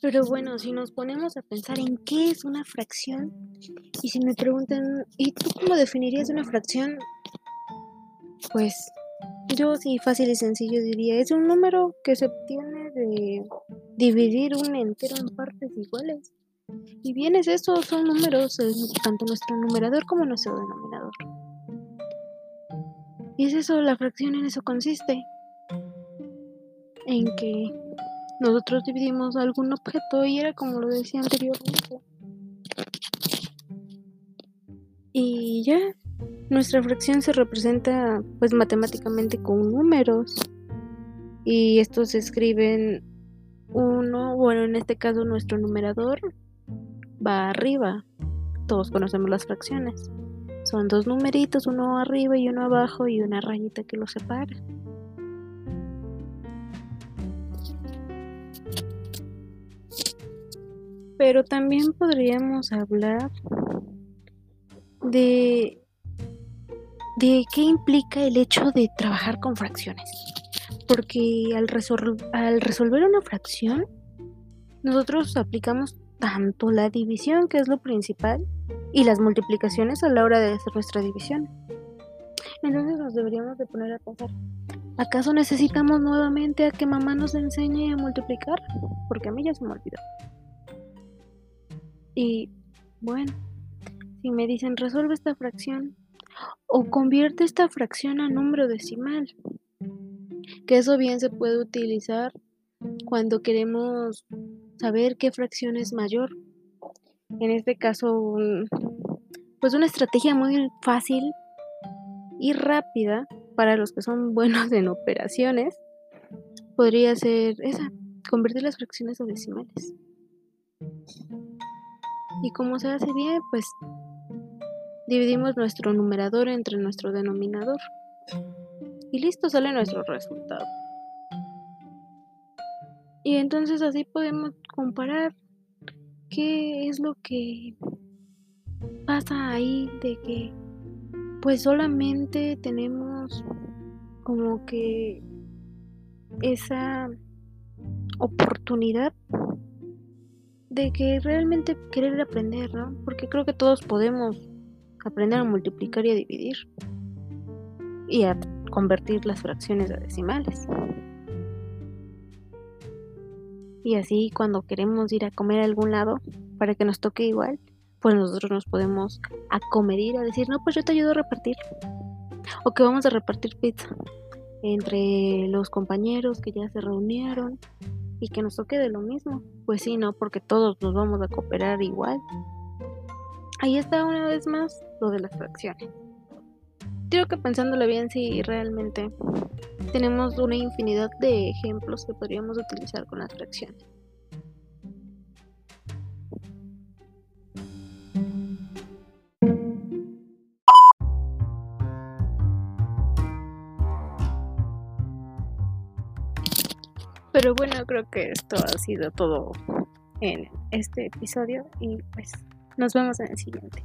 Pero bueno, si nos ponemos a pensar en qué es una fracción, y si me preguntan, ¿y tú cómo definirías una fracción? Pues yo sí, fácil y sencillo diría, es un número que se obtiene de dividir un entero en partes iguales. Y bien es eso, son números, tanto nuestro numerador como nuestro denominador. Y es eso, la fracción en eso consiste. En que nosotros dividimos algún objeto y era como lo decía anteriormente. Y ya, nuestra fracción se representa pues matemáticamente con números. Y estos se escriben uno, bueno, en este caso nuestro numerador va arriba. Todos conocemos las fracciones. Son dos numeritos, uno arriba y uno abajo y una rayita que los separa. Pero también podríamos hablar de, de qué implica el hecho de trabajar con fracciones. Porque al, al resolver una fracción, nosotros aplicamos tanto la división, que es lo principal, y las multiplicaciones a la hora de hacer nuestra división. Entonces nos deberíamos de poner a pensar, ¿acaso necesitamos nuevamente a que mamá nos enseñe a multiplicar? Porque a mí ya se me olvidó. Y bueno, si me dicen resuelve esta fracción o convierte esta fracción a número decimal, que eso bien se puede utilizar cuando queremos saber qué fracción es mayor. En este caso, pues una estrategia muy fácil y rápida para los que son buenos en operaciones podría ser esa, convertir las fracciones a decimales. Y como se hace bien, pues dividimos nuestro numerador entre nuestro denominador. Y listo, sale nuestro resultado. Y entonces así podemos comparar qué es lo que pasa ahí de que pues solamente tenemos como que esa oportunidad de que realmente querer aprender, ¿no? Porque creo que todos podemos aprender a multiplicar y a dividir y a convertir las fracciones a decimales. Y así cuando queremos ir a comer a algún lado para que nos toque igual, pues nosotros nos podemos acomedir a decir, no, pues yo te ayudo a repartir. O que vamos a repartir pizza entre los compañeros que ya se reunieron y que nos toque de lo mismo. Pues sí, no, porque todos nos vamos a cooperar igual. Ahí está una vez más lo de las fracciones. Creo que pensándolo bien, sí, realmente tenemos una infinidad de ejemplos que podríamos utilizar con las fracciones. Pero bueno, creo que esto ha sido todo en este episodio y pues nos vemos en el siguiente.